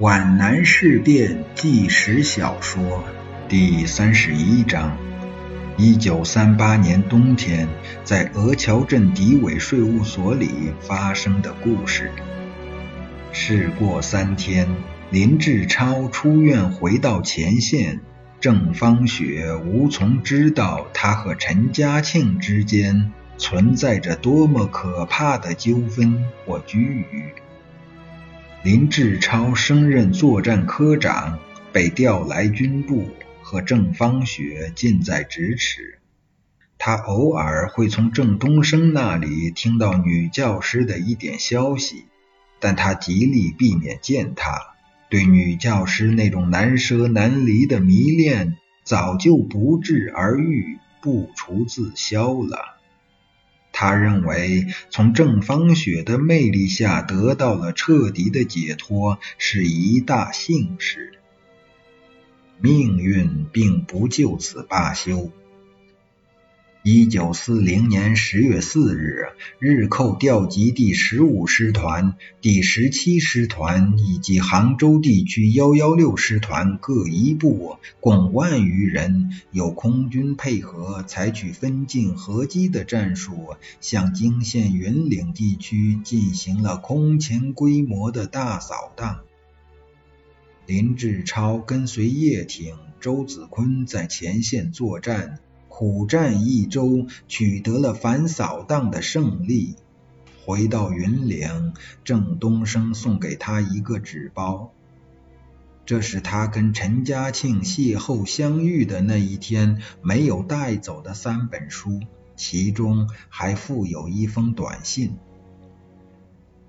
皖南事变纪实小说第三十一章：一九三八年冬天，在鹅桥镇敌伪税务所里发生的故事。事过三天，林志超出院回到前线，郑芳雪无从知道他和陈嘉庆之间存在着多么可怕的纠纷或拘余。林志超升任作战科长，被调来军部，和郑芳雪近在咫尺。他偶尔会从郑东升那里听到女教师的一点消息，但他极力避免见她。对女教师那种难舍难离的迷恋，早就不治而愈，不除自消了。他认为，从郑芳雪的魅力下得到了彻底的解脱，是一大幸事。命运并不就此罢休。一九四零年十月四日，日寇调集第十五师团、第十七师团以及杭州地区幺幺六师团各一部，共万余人，有空军配合，采取分进合击的战术，向泾县云岭地区进行了空前规模的大扫荡。林志超跟随叶挺、周子坤在前线作战。苦战一周，取得了反扫荡的胜利。回到云岭，郑东升送给他一个纸包，这是他跟陈嘉庆邂逅相遇的那一天没有带走的三本书，其中还附有一封短信。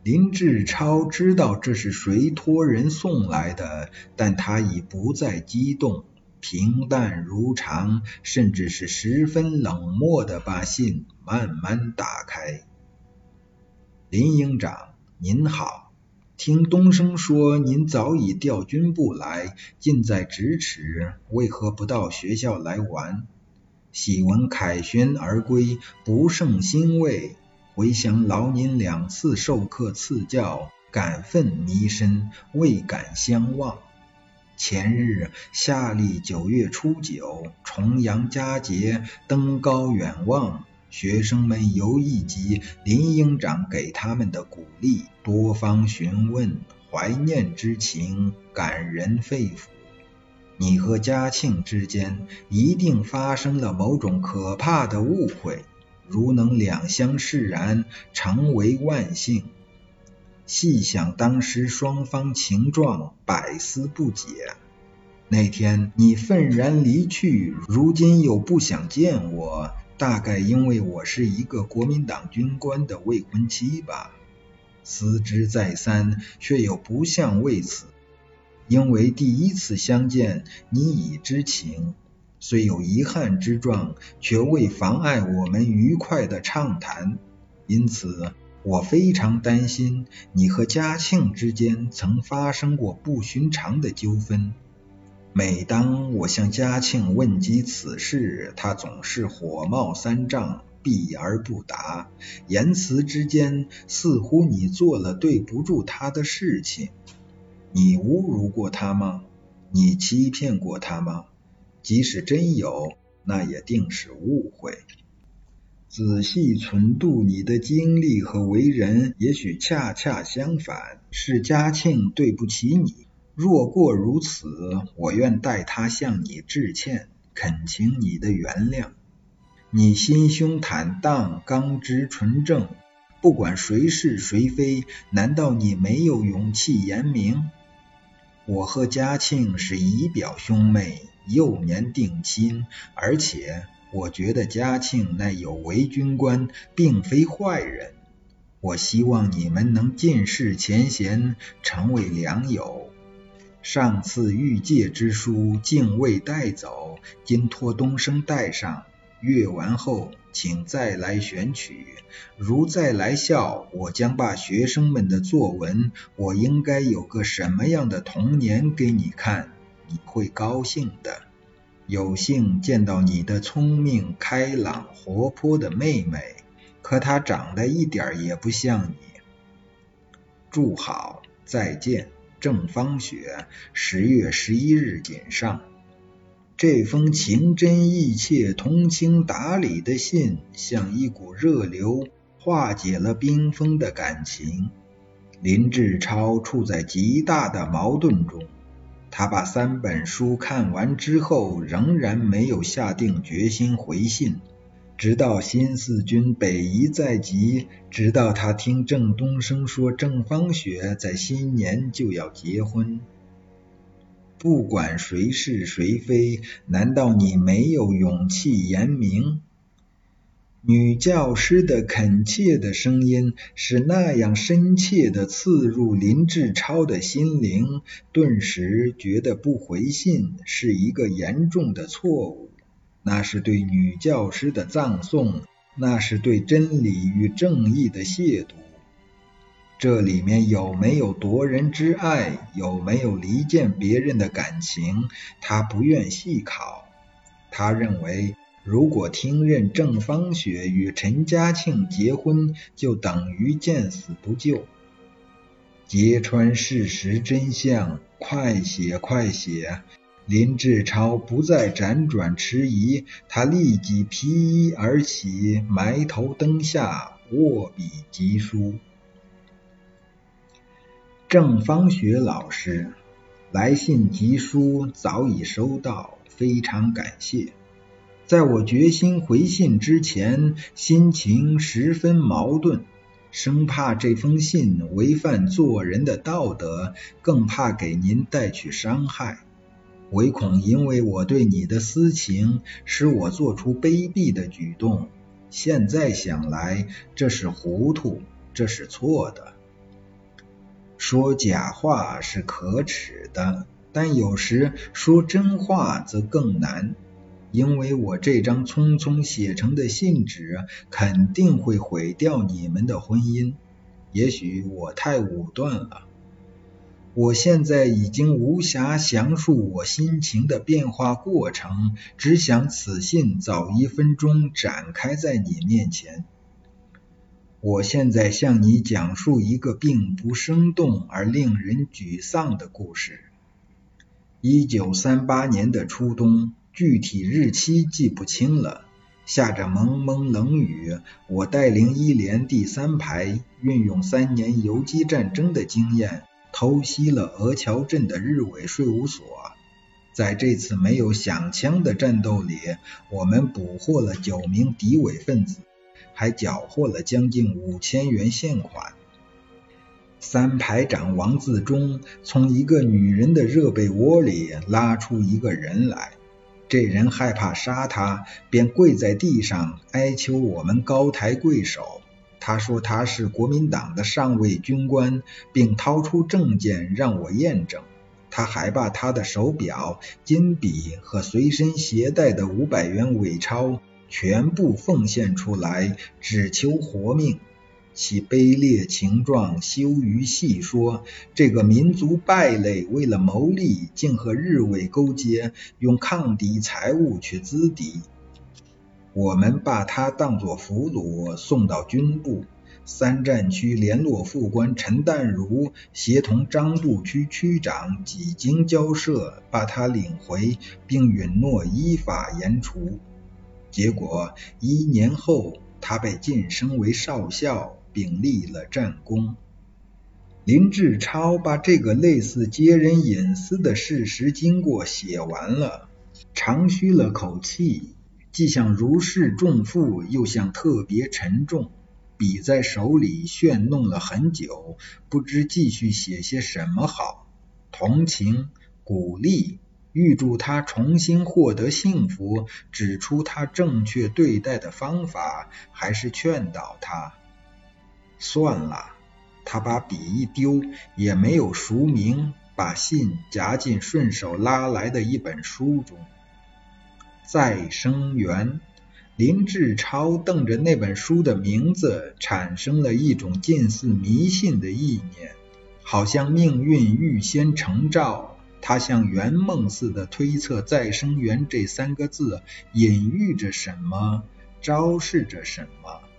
林志超知道这是谁托人送来的，但他已不再激动。平淡如常，甚至是十分冷漠的把信慢慢打开。林营长您好，听东升说您早已调军部来，近在咫尺，为何不到学校来玩？喜闻凯旋而归，不胜欣慰。回想劳您两次授课赐教，感愤弥深，未敢相忘。前日夏历九月初九，重阳佳节，登高远望，学生们犹忆及林营长给他们的鼓励，多方询问，怀念之情感人肺腑。你和嘉庆之间一定发生了某种可怕的误会，如能两相释然，成为万幸。细想当时双方情状，百思不解。那天你愤然离去，如今又不想见我，大概因为我是一个国民党军官的未婚妻吧。思之再三，却又不像为此，因为第一次相见你已知情，虽有遗憾之状，却未妨碍我们愉快的畅谈。因此。我非常担心你和嘉庆之间曾发生过不寻常的纠纷。每当我向嘉庆问及此事，他总是火冒三丈，避而不答，言辞之间似乎你做了对不住他的事情。你侮辱过他吗？你欺骗过他吗？即使真有，那也定是误会。仔细存度你的经历和为人，也许恰恰相反，是嘉庆对不起你。若过如此，我愿代他向你致歉，恳请你的原谅。你心胸坦荡，刚直纯正，不管谁是谁非，难道你没有勇气言明？我和嘉庆是姨表兄妹，幼年定亲，而且。我觉得嘉庆那有为军官并非坏人，我希望你们能尽释前嫌，成为良友。上次御借之书竟未带走，今托东升带上，阅完后请再来选取。如再来校，我将把学生们的作文《我应该有个什么样的童年》给你看，你会高兴的。有幸见到你的聪明、开朗、活泼的妹妹，可她长得一点也不像你。祝好，再见。郑芳雪，十月十一日谨上。这封情真意切、通情达理的信，像一股热流，化解了冰封的感情。林志超处在极大的矛盾中，他把三本书看完之后，仍然没有下定决心回信，直到新四军北移在即，直到他听郑东升说郑芳雪在新年就要结婚。不管谁是谁非，难道你没有勇气言明？女教师的恳切的声音是那样深切的刺入林志超的心灵，顿时觉得不回信是一个严重的错误。那是对女教师的葬送，那是对真理与正义的亵渎。这里面有没有夺人之爱，有没有离间别人的感情，他不愿细考。他认为。如果听任郑芳雪与陈嘉庆结婚，就等于见死不救。揭穿事实真相，快写快写！林志超不再辗转迟疑，他立即披衣而起，埋头灯下，握笔疾书。郑芳雪老师，来信急书早已收到，非常感谢。在我决心回信之前，心情十分矛盾，生怕这封信违反做人的道德，更怕给您带去伤害，唯恐因为我对你的私情，使我做出卑鄙的举动。现在想来，这是糊涂，这是错的。说假话是可耻的，但有时说真话则更难。因为我这张匆匆写成的信纸肯定会毁掉你们的婚姻。也许我太武断了。我现在已经无暇详述我心情的变化过程，只想此信早一分钟展开在你面前。我现在向你讲述一个并不生动而令人沮丧的故事。一九三八年的初冬。具体日期记不清了。下着蒙蒙冷雨，我带领一连第三排，运用三年游击战争的经验，偷袭了俄桥镇的日伪税务所。在这次没有响枪的战斗里，我们捕获了九名敌伪分子，还缴获了将近五千元现款。三排长王自忠从一个女人的热被窝里拉出一个人来。这人害怕杀他，便跪在地上哀求我们高抬贵手。他说他是国民党的上尉军官，并掏出证件让我验证。他还把他的手表、金笔和随身携带的五百元伪钞全部奉献出来，只求活命。其卑劣情状，羞于细说。这个民族败类，为了谋利，竟和日伪勾结，用抗敌财物去资敌。我们把他当作俘虏，送到军部。三战区联络副官陈淡如协同张渡区区长几经交涉，把他领回，并允诺依法严处。结果一年后，他被晋升为少校。并立了战功。林志超把这个类似揭人隐私的事实经过写完了，长吁了口气，既像如释重负，又像特别沉重。笔在手里旋弄了很久，不知继续写些什么好。同情、鼓励、预祝他重新获得幸福，指出他正确对待的方法，还是劝导他？算了，他把笔一丢，也没有署名，把信夹进顺手拉来的一本书中。再生缘，林志超瞪着那本书的名字，产生了一种近似迷信的意念，好像命运预先成兆。他像圆梦似的推测“再生缘”这三个字隐喻着什么，昭示着什么。